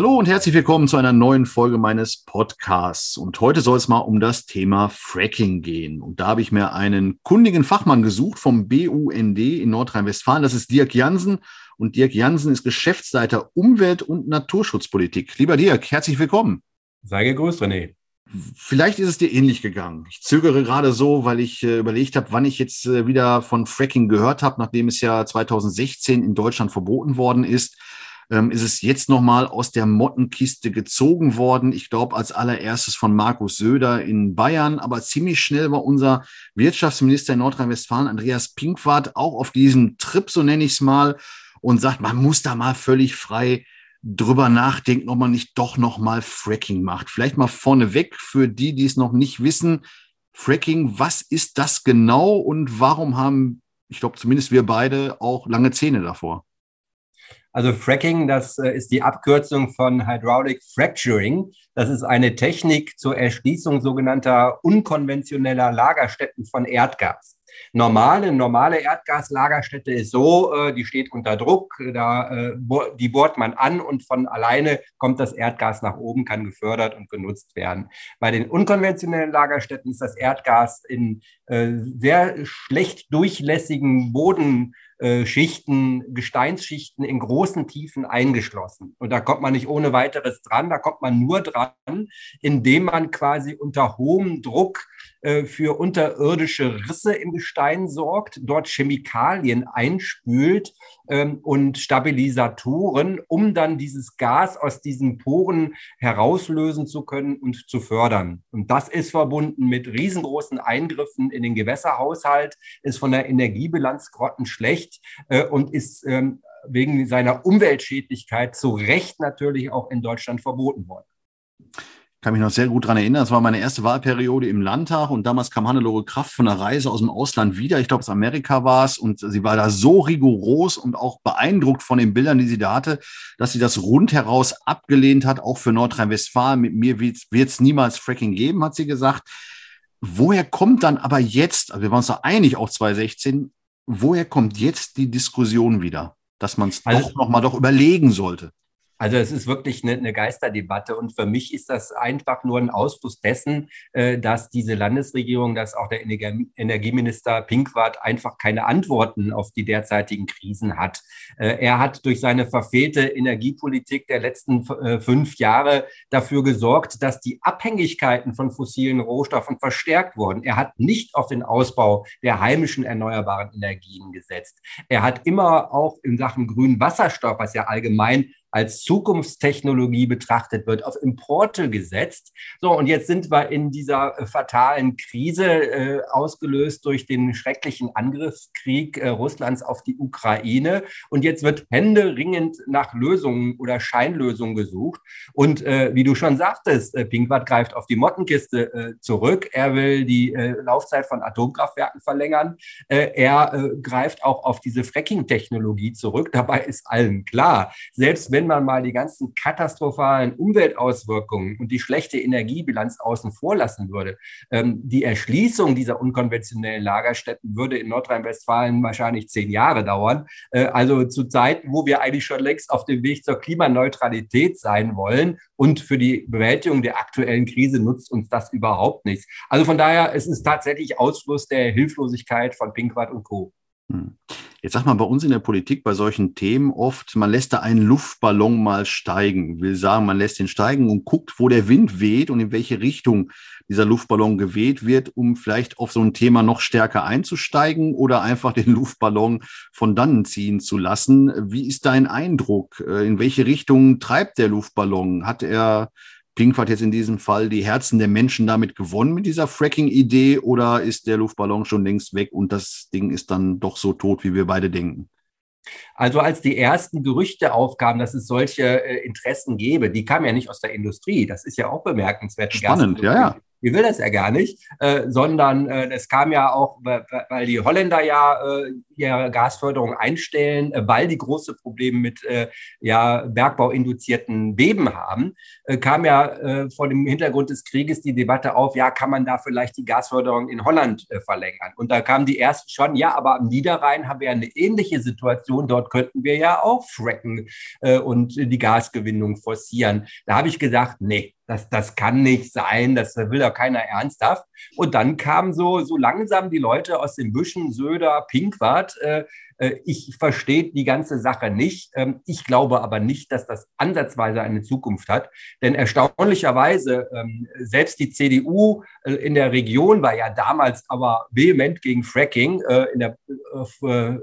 Hallo und herzlich willkommen zu einer neuen Folge meines Podcasts. Und heute soll es mal um das Thema Fracking gehen. Und da habe ich mir einen kundigen Fachmann gesucht vom BUND in Nordrhein-Westfalen. Das ist Dirk Jansen. Und Dirk Jansen ist Geschäftsleiter Umwelt- und Naturschutzpolitik. Lieber Dirk, herzlich willkommen. Sei gegrüßt, René. Vielleicht ist es dir ähnlich gegangen. Ich zögere gerade so, weil ich äh, überlegt habe, wann ich jetzt äh, wieder von Fracking gehört habe, nachdem es ja 2016 in Deutschland verboten worden ist ähm, ist es jetzt nochmal aus der Mottenkiste gezogen worden. Ich glaube, als allererstes von Markus Söder in Bayern, aber ziemlich schnell war unser Wirtschaftsminister in Nordrhein-Westfalen, Andreas Pinkwart, auch auf diesem Trip, so nenne ich es mal, und sagt, man muss da mal völlig frei drüber nachdenken, ob man nicht doch nochmal Fracking macht. Vielleicht mal vorneweg für die, die es noch nicht wissen. Fracking, was ist das genau und warum haben, ich glaube zumindest wir beide, auch lange Zähne davor? Also Fracking, das äh, ist die Abkürzung von Hydraulic Fracturing. Das ist eine Technik zur Erschließung sogenannter unkonventioneller Lagerstätten von Erdgas. Normale, normale Erdgaslagerstätte ist so, äh, die steht unter Druck, da, äh, die bohrt man an und von alleine kommt das Erdgas nach oben, kann gefördert und genutzt werden. Bei den unkonventionellen Lagerstätten ist das Erdgas in sehr schlecht durchlässigen Boden äh, Schichten, Gesteinsschichten in großen Tiefen eingeschlossen. Und da kommt man nicht ohne weiteres dran, da kommt man nur dran, indem man quasi unter hohem Druck äh, für unterirdische Risse im Gestein sorgt, dort Chemikalien einspült ähm, und Stabilisatoren, um dann dieses Gas aus diesen Poren herauslösen zu können und zu fördern. Und das ist verbunden mit riesengroßen Eingriffen in den Gewässerhaushalt, ist von der Energiebilanz grottenschlecht äh, und ist ähm, wegen seiner Umweltschädlichkeit zu Recht natürlich auch in Deutschland verboten worden kann mich noch sehr gut dran erinnern. Das war meine erste Wahlperiode im Landtag und damals kam Hannelore Kraft von einer Reise aus dem Ausland wieder. Ich glaube, es Amerika war es und sie war da so rigoros und auch beeindruckt von den Bildern, die sie da hatte, dass sie das rundheraus abgelehnt hat, auch für Nordrhein-Westfalen. Mit mir wird es niemals Fracking geben, hat sie gesagt. Woher kommt dann aber jetzt, also wir waren uns da einig, auch 2016, woher kommt jetzt die Diskussion wieder, dass man es also, doch nochmal doch überlegen sollte? Also es ist wirklich eine, eine, Geisterdebatte und für mich ist das einfach nur ein Ausfluss dessen, äh, dass diese Landesregierung, dass auch der Energieminister Pinkwart einfach keine Antworten auf die derzeitigen Krisen hat. Äh, er hat durch seine verfehlte Energiepolitik der letzten äh, fünf Jahre dafür gesorgt, dass die Abhängigkeiten von fossilen Rohstoffen verstärkt wurden. Er hat nicht auf den Ausbau der heimischen erneuerbaren Energien gesetzt. Er hat immer auch in Sachen grünen Wasserstoff, was ja allgemein als Zukunftstechnologie betrachtet wird, auf Importe gesetzt. So, und jetzt sind wir in dieser äh, fatalen Krise, äh, ausgelöst durch den schrecklichen Angriffskrieg äh, Russlands auf die Ukraine. Und jetzt wird händeringend nach Lösungen oder Scheinlösungen gesucht. Und äh, wie du schon sagtest, äh, Pinkwart greift auf die Mottenkiste äh, zurück. Er will die äh, Laufzeit von Atomkraftwerken verlängern. Er greift auch auf diese Fracking-Technologie zurück. Dabei ist allen klar, selbst wenn wenn man mal die ganzen katastrophalen Umweltauswirkungen und die schlechte Energiebilanz außen vor lassen würde, ähm, die Erschließung dieser unkonventionellen Lagerstätten würde in Nordrhein-Westfalen wahrscheinlich zehn Jahre dauern. Äh, also zu Zeiten, wo wir eigentlich schon längst auf dem Weg zur Klimaneutralität sein wollen und für die Bewältigung der aktuellen Krise nutzt uns das überhaupt nichts. Also von daher, es ist tatsächlich Ausfluss der Hilflosigkeit von Pinkwart und Co. Hm. Jetzt sagt man bei uns in der Politik bei solchen Themen oft, man lässt da einen Luftballon mal steigen. Will sagen, man lässt ihn steigen und guckt, wo der Wind weht und in welche Richtung dieser Luftballon geweht wird, um vielleicht auf so ein Thema noch stärker einzusteigen oder einfach den Luftballon von dannen ziehen zu lassen. Wie ist dein Eindruck? Äh, in welche Richtung treibt der Luftballon? Hat er Pinkwart jetzt in diesem Fall die Herzen der Menschen damit gewonnen mit dieser Fracking-Idee oder ist der Luftballon schon längst weg und das Ding ist dann doch so tot, wie wir beide denken? Also als die ersten Gerüchte aufkamen, dass es solche äh, Interessen gäbe, die kamen ja nicht aus der Industrie. Das ist ja auch bemerkenswert. Spannend, ja, ja. Die will das ja gar nicht, äh, sondern äh, es kam ja auch, weil die Holländer ja äh, ihre Gasförderung einstellen, äh, weil die große Probleme mit äh, ja, bergbauinduzierten Beben haben, äh, kam ja vor dem Hintergrund des Krieges die Debatte auf, ja, kann man da vielleicht die Gasförderung in Holland verlängern? Und da kamen die ersten schon, ja, aber am Niederrhein haben wir ja eine ähnliche Situation, dort könnten wir ja auch fracken und die Gasgewinnung forcieren. Da habe ich gesagt, nee, das, das kann nicht sein, das will doch keiner ernsthaft. Und dann kamen so, so langsam die Leute aus den Büschen, Söder, Pinkwart, äh, äh, ich verstehe die ganze Sache nicht. Ähm, ich glaube aber nicht, dass das ansatzweise eine Zukunft hat. Denn erstaunlicherweise, ähm, selbst die CDU äh, in der Region war ja damals aber vehement gegen Fracking. Äh, in der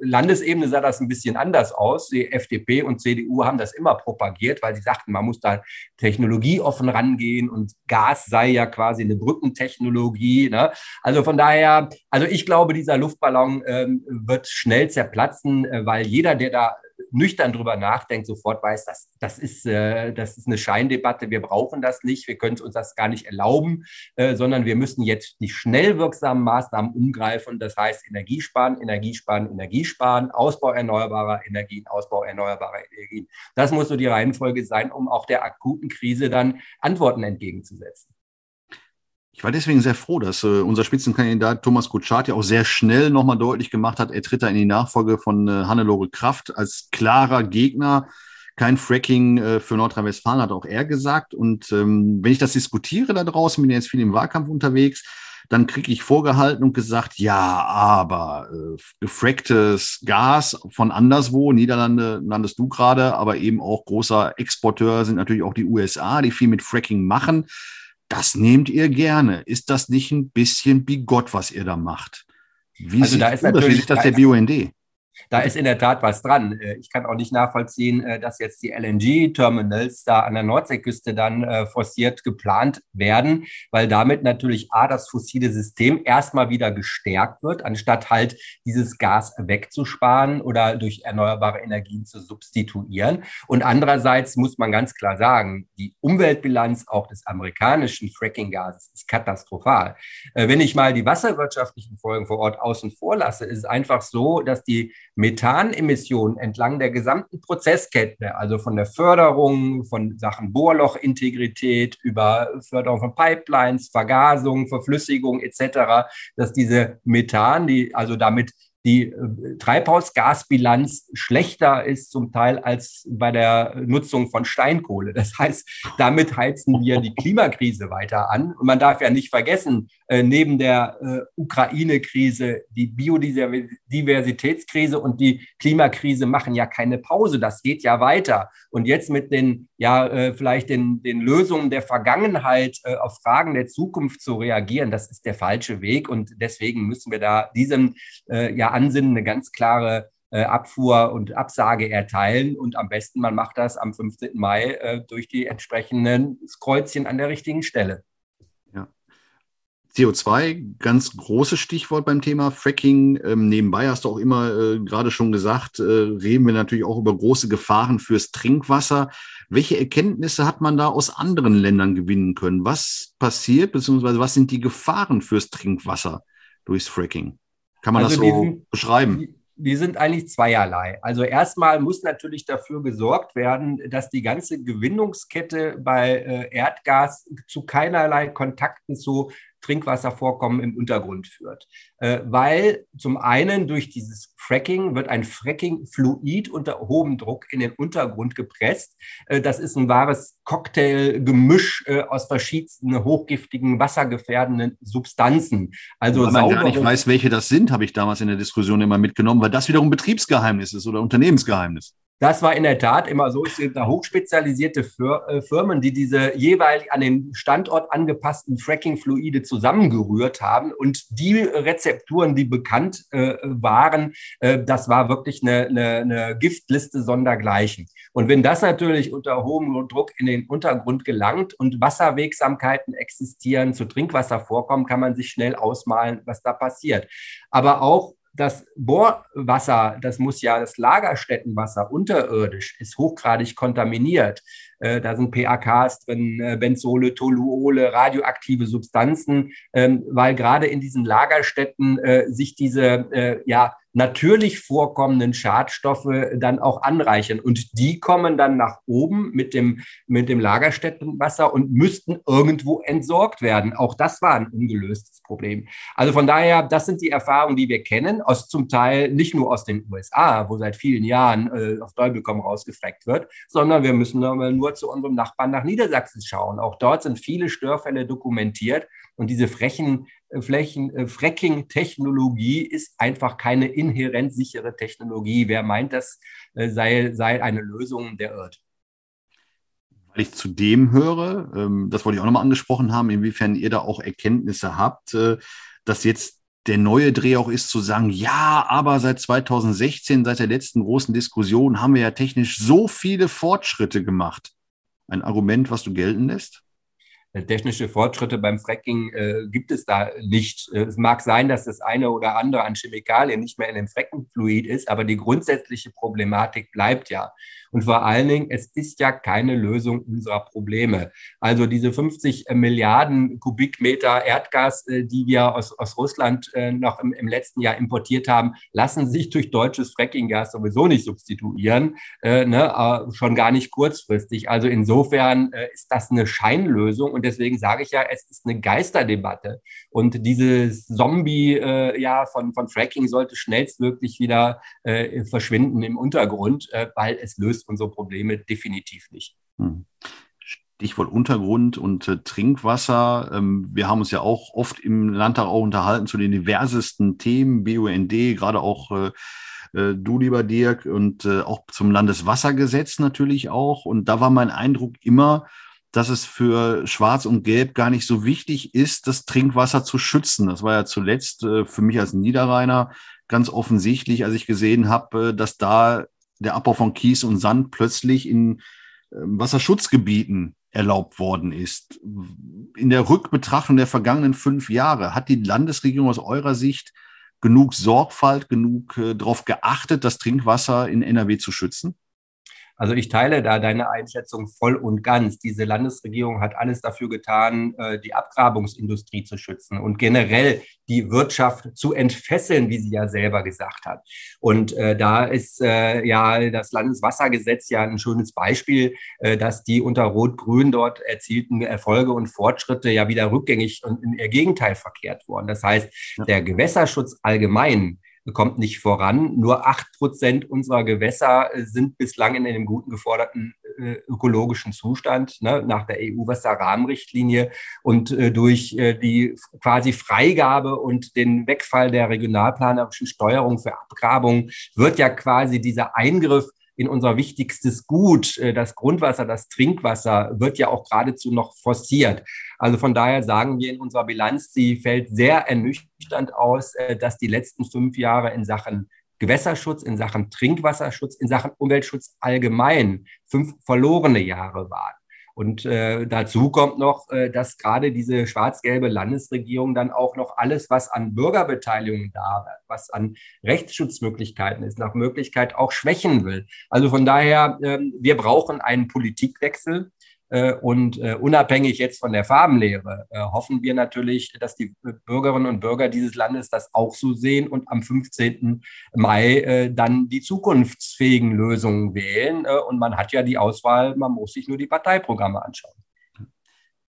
Landesebene sah das ein bisschen anders aus. Die FDP und CDU haben das immer propagiert, weil sie sagten, man muss da technologieoffen rangehen und Gas sei ja quasi eine Brückentechnologie. Ne? Also von daher, also ich glaube, dieser Luftballon ähm, wird schnell zerplatzen platzen, äh, weil jeder, der da nüchtern drüber nachdenkt, sofort weiß, dass das ist, äh, das ist eine Scheindebatte. Wir brauchen das nicht, wir können uns das gar nicht erlauben, äh, sondern wir müssen jetzt die schnell wirksamen Maßnahmen umgreifen. Das heißt Energiesparen, Energiesparen, Energiesparen, Ausbau erneuerbarer Energien, Ausbau erneuerbarer Energien. Das muss so die Reihenfolge sein, um auch der akuten Krise dann Antworten entgegenzusetzen. Ich war deswegen sehr froh, dass äh, unser Spitzenkandidat Thomas Kutschat ja auch sehr schnell nochmal deutlich gemacht hat, er tritt da in die Nachfolge von äh, Hannelore Kraft als klarer Gegner. Kein Fracking äh, für Nordrhein-Westfalen, hat auch er gesagt. Und ähm, wenn ich das diskutiere da draußen, bin ich jetzt viel im Wahlkampf unterwegs, dann kriege ich vorgehalten und gesagt, ja, aber äh, gefracktes Gas von anderswo, Niederlande landest du gerade, aber eben auch großer Exporteur sind natürlich auch die USA, die viel mit Fracking machen. Das nehmt ihr gerne. Ist das nicht ein bisschen bigott, was ihr da macht? Wie also da ist sieht das der BUND? Da ist in der Tat was dran. Äh, ich kann auch nicht nachvollziehen, äh, dass jetzt die LNG-Terminals da an der Nordseeküste dann äh, forciert geplant werden, weil damit natürlich A, das fossile System erstmal wieder gestärkt wird, anstatt halt dieses Gas wegzusparen oder durch erneuerbare Energien zu substituieren. Und andererseits muss man ganz klar sagen, die Umweltbilanz auch des amerikanischen Fracking-Gases ist katastrophal. Wenn ich mal die wasserwirtschaftlichen Folgen vor Ort außen vor lasse, ist es einfach so, dass die Methanemissionen entlang der gesamten Prozesskette, also von der Förderung von Sachen Bohrlochintegrität über Förderung von Pipelines, Vergasung, Verflüssigung etc., dass diese Methan, die also damit die äh, Treibhausgasbilanz schlechter ist zum Teil als bei der Nutzung von Steinkohle. Das heißt, damit heizen wir die Klimakrise weiter an. Und man darf ja nicht vergessen, äh, neben der äh, Ukraine-Krise, die Biodiversitätskrise und die Klimakrise machen ja keine Pause. Das geht ja weiter. Und jetzt mit den, ja, vielleicht den, den Lösungen der Vergangenheit auf Fragen der Zukunft zu reagieren, das ist der falsche Weg. Und deswegen müssen wir da diesem ja, Ansinnen eine ganz klare äh, Abfuhr und Absage erteilen. Und am besten, man macht das am 15. Mai äh, durch die entsprechenden Kreuzchen an der richtigen Stelle. Ja. CO2, ganz großes Stichwort beim Thema Fracking. Ähm, nebenbei hast du auch immer äh, gerade schon gesagt, äh, reden wir natürlich auch über große Gefahren fürs Trinkwasser. Welche Erkenntnisse hat man da aus anderen Ländern gewinnen können? Was passiert, beziehungsweise was sind die Gefahren fürs Trinkwasser durchs Fracking? Kann man also das so diesen, beschreiben? die sind eigentlich zweierlei. Also erstmal muss natürlich dafür gesorgt werden, dass die ganze Gewinnungskette bei äh, Erdgas zu keinerlei Kontakten zu Trinkwasservorkommen im Untergrund führt. Äh, weil zum einen durch dieses Fracking wird ein Fracking-Fluid unter hohem Druck in den Untergrund gepresst. Äh, das ist ein wahres Cocktailgemisch äh, aus verschiedensten hochgiftigen, wassergefährdenden Substanzen. Also Weil man gar nicht weiß, welche das sind, habe ich damals in der Diskussion immer mitgenommen, weil das wiederum Betriebsgeheimnis ist oder Unternehmensgeheimnis. Das war in der Tat immer so. Es sind da hochspezialisierte äh, Firmen, die diese jeweils an den Standort angepassten Fracking-Fluide zusammengerührt haben. Und die Rezepturen, die bekannt äh, waren, äh, das war wirklich eine, eine, eine Giftliste sondergleichen. Und wenn das natürlich unter hohem Druck in den Untergrund gelangt und Wasserwegsamkeiten existieren, zu Trinkwasser vorkommen, kann man sich schnell ausmalen, was da passiert. Aber auch das Bohrwasser, das muss ja das Lagerstättenwasser unterirdisch, ist hochgradig kontaminiert. Äh, da sind PAKs drin, äh, Benzole, Toluole, radioaktive Substanzen, ähm, weil gerade in diesen Lagerstätten äh, sich diese ja, natürlich vorkommenden Schadstoffe dann auch anreichern. Und die kommen dann nach oben mit dem, mit dem Lagerstättenwasser und müssten irgendwo entsorgt werden. Auch das war ein ungelöstes Problem. Also von daher, das sind die Erfahrungen, die wir kennen, aus zum Teil nicht nur aus den USA, wo seit vielen Jahren äh, auf Teufel rausgefreckt wird, sondern wir müssen nur zu unserem Nachbarn nach Niedersachsen schauen. Auch dort sind viele Störfälle dokumentiert. Und diese frechen Flächen, äh, Fracking-Technologie ist einfach keine inhärent sichere Technologie. Wer meint, das äh, sei, sei eine Lösung, der irrt. Weil ich zu dem höre, ähm, das wollte ich auch nochmal angesprochen haben, inwiefern ihr da auch Erkenntnisse habt, äh, dass jetzt der neue Dreh auch ist zu sagen, ja, aber seit 2016, seit der letzten großen Diskussion, haben wir ja technisch so viele Fortschritte gemacht. Ein Argument, was du gelten lässt? Technische Fortschritte beim Fracking äh, gibt es da nicht. Äh, es mag sein, dass das eine oder andere an Chemikalien nicht mehr in dem Fracking-Fluid ist, aber die grundsätzliche Problematik bleibt ja. Und vor allen Dingen, es ist ja keine Lösung unserer Probleme. Also diese 50 Milliarden Kubikmeter Erdgas, äh, die wir aus, aus Russland äh, noch im, im, letzten Jahr importiert haben, lassen sich durch deutsches Frackinggas sowieso nicht substituieren, äh, ne, äh, schon gar nicht kurzfristig. Also insofern äh, ist das eine Scheinlösung und deswegen sage ich ja, es ist eine Geisterdebatte. Und dieses Zombie äh, ja, von, von Fracking sollte schnellstmöglich wieder verschwinden im Untergrund, weil es löst unsere Probleme definitiv nicht. Hm. Stichwort Untergrund und äh, Trinkwasser. Ähm, wir haben uns ja auch oft im Landtag auch unterhalten zu den diversesten Themen, BUND, gerade auch äh, äh, du, lieber Dirk, und äh, auch zum Landeswassergesetz natürlich auch. Und da war mein Eindruck immer, dass es für Schwarz und Gelb gar nicht so wichtig ist, das Trinkwasser zu schützen. Das war ja zuletzt äh, für mich als Niederrheiner ganz offensichtlich, als ich gesehen habe, dass da der Abbau von Kies und Sand plötzlich in ähm, Wasserschutzgebieten erlaubt worden ist. In der Rückbetrachtung der vergangenen fünf Jahre hat die Landesregierung aus eurer Sicht genug Sorgfalt, genug äh, darauf geachtet, das Trinkwasser in NRW zu schützen? Also ich teile da deine Einschätzung voll und ganz. Diese Landesregierung hat alles dafür getan, äh, die Abgrabungsindustrie zu schützen und generell die Wirtschaft zu entfesseln, wie sie ja selber gesagt hat. Und äh, da ist äh, ja das Landeswassergesetz ja ein schönes Beispiel, äh, dass die unter Rot-Grün dort erzielten Erfolge und Fortschritte ja wieder rückgängig und in ihr Gegenteil verkehrt wurden. Das heißt, der Gewässerschutz allgemein kommt nicht voran. Nur acht Prozent unserer Gewässer äh, sind bislang in einem guten geforderten äh, ökologischen Zustand ne, nach der EU-Wasserrahmenrichtlinie und äh, durch äh, die quasi Freigabe und den Wegfall der regionalplanerischen Steuerung für Abgrabung wird ja quasi dieser Eingriff in unser wichtigstes Gut, äh, das Grundwasser, das Trinkwasser, wird ja auch geradezu noch forciert. Also von daher sagen wir in unserer Bilanz, sie fällt sehr ernüchternd aus, äh, dass die letzten fünf Jahre in Sachen Gewässerschutz, in Sachen Trinkwasserschutz, in Sachen Umweltschutz allgemein fünf verlorene Jahre waren. Und äh, dazu kommt noch, äh, dass gerade diese schwarz-gelbe Landesregierung dann auch noch alles, was an Bürgerbeteiligung da, was an Rechtsschutzmöglichkeiten ist, nach Möglichkeit auch schwächen will. Also von daher, äh, wir brauchen einen Politikwechsel. Äh, und äh, unabhängig jetzt von der Farbenlehre äh, hoffen wir natürlich, dass die Bürgerinnen und Bürger dieses Landes das auch so sehen und am 15. Mai dann die zukunftsfähigen Lösungen wählen. Und man hat ja die Auswahl, man muss sich nur die Parteiprogramme anschauen.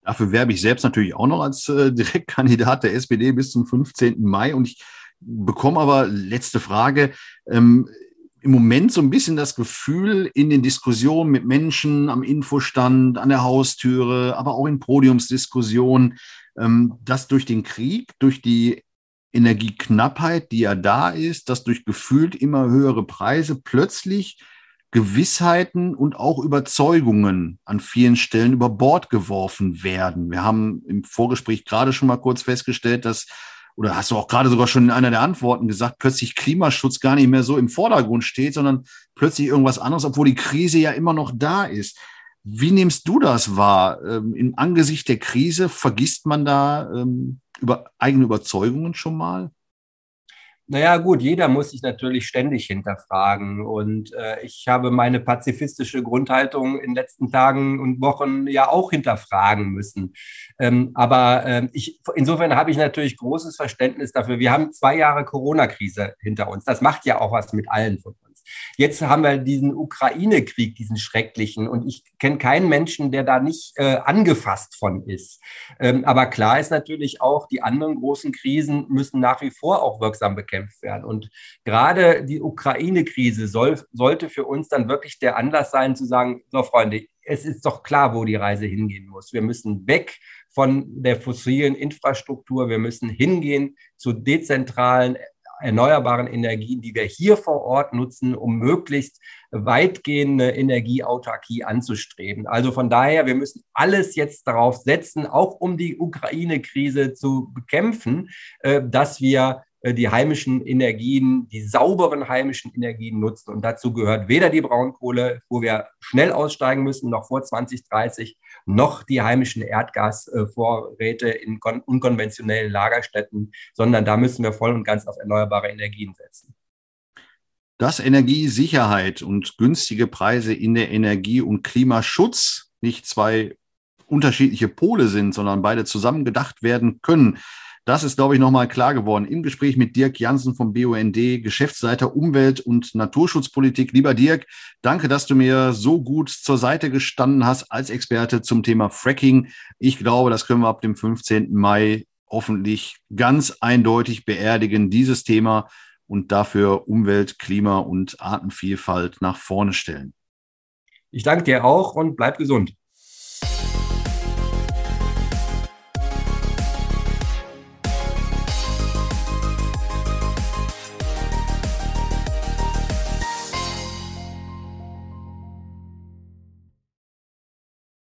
Dafür werbe ich selbst natürlich auch noch als Direktkandidat der SPD bis zum 15. Mai. Und ich bekomme aber letzte Frage. Ähm, im Moment so ein bisschen das Gefühl in den Diskussionen mit Menschen am Infostand, an der Haustüre, aber auch in Podiumsdiskussionen, ähm, dass durch den Krieg, durch die Energieknappheit, die ja da ist, dass durch gefühlt immer höhere Preise plötzlich Gewissheiten und auch Überzeugungen an vielen Stellen über Bord geworfen werden. Wir haben im Vorgespräch gerade schon mal kurz festgestellt, dass oder hast du auch gerade sogar schon in einer der Antworten gesagt, plötzlich Klimaschutz gar nicht mehr so im Vordergrund steht, sondern plötzlich irgendwas anderes, obwohl die Krise ja immer noch da ist. Wie nimmst du das wahr? Ähm, Im Angesicht der Krise vergisst man da ähm, über eigene Überzeugungen schon mal? Naja, gut, jeder muss sich natürlich ständig hinterfragen. Und äh, ich habe meine pazifistische Grundhaltung in den letzten Tagen und Wochen ja auch hinterfragen müssen. Ähm, aber äh, ich, insofern habe ich natürlich großes Verständnis dafür. Wir haben zwei Jahre Corona-Krise hinter uns. Das macht ja auch was mit allen von uns. Jetzt haben wir diesen Ukraine-Krieg, diesen schrecklichen, und ich kenne keinen Menschen, der da nicht äh, angefasst von ist. Ähm, aber klar ist natürlich auch, die anderen großen Krisen müssen nach wie vor auch wirksam bekämpft werden. Und gerade die Ukraine-Krise soll, sollte für uns dann wirklich der Anlass sein, zu sagen, so Freunde, es ist doch klar, wo die Reise hingehen muss. Wir müssen weg von der fossilen Infrastruktur. Wir müssen hingehen zu dezentralen erneuerbaren Energien, die wir hier vor Ort nutzen, um möglichst weitgehende Energieautarkie anzustreben. Also von daher, wir müssen alles jetzt darauf setzen, auch um die Ukraine-Krise zu bekämpfen, äh, dass wir die heimischen Energien, die sauberen heimischen Energien nutzen. Und dazu gehört weder die Braunkohle, wo wir schnell aussteigen müssen, noch vor 2030, noch die heimischen Erdgasvorräte in unkonventionellen Lagerstätten, sondern da müssen wir voll und ganz auf erneuerbare Energien setzen. Dass Energiesicherheit und günstige Preise in der Energie- und Klimaschutz nicht zwei unterschiedliche Pole sind, sondern beide zusammen gedacht werden können. Das ist, glaube ich, nochmal klar geworden im Gespräch mit Dirk Jansen vom BUND, Geschäftsleiter Umwelt- und Naturschutzpolitik. Lieber Dirk, danke, dass du mir so gut zur Seite gestanden hast als Experte zum Thema Fracking. Ich glaube, das können wir ab dem 15. Mai hoffentlich ganz eindeutig beerdigen, dieses Thema und dafür Umwelt, Klima und Artenvielfalt nach vorne stellen. Ich danke dir auch und bleib gesund.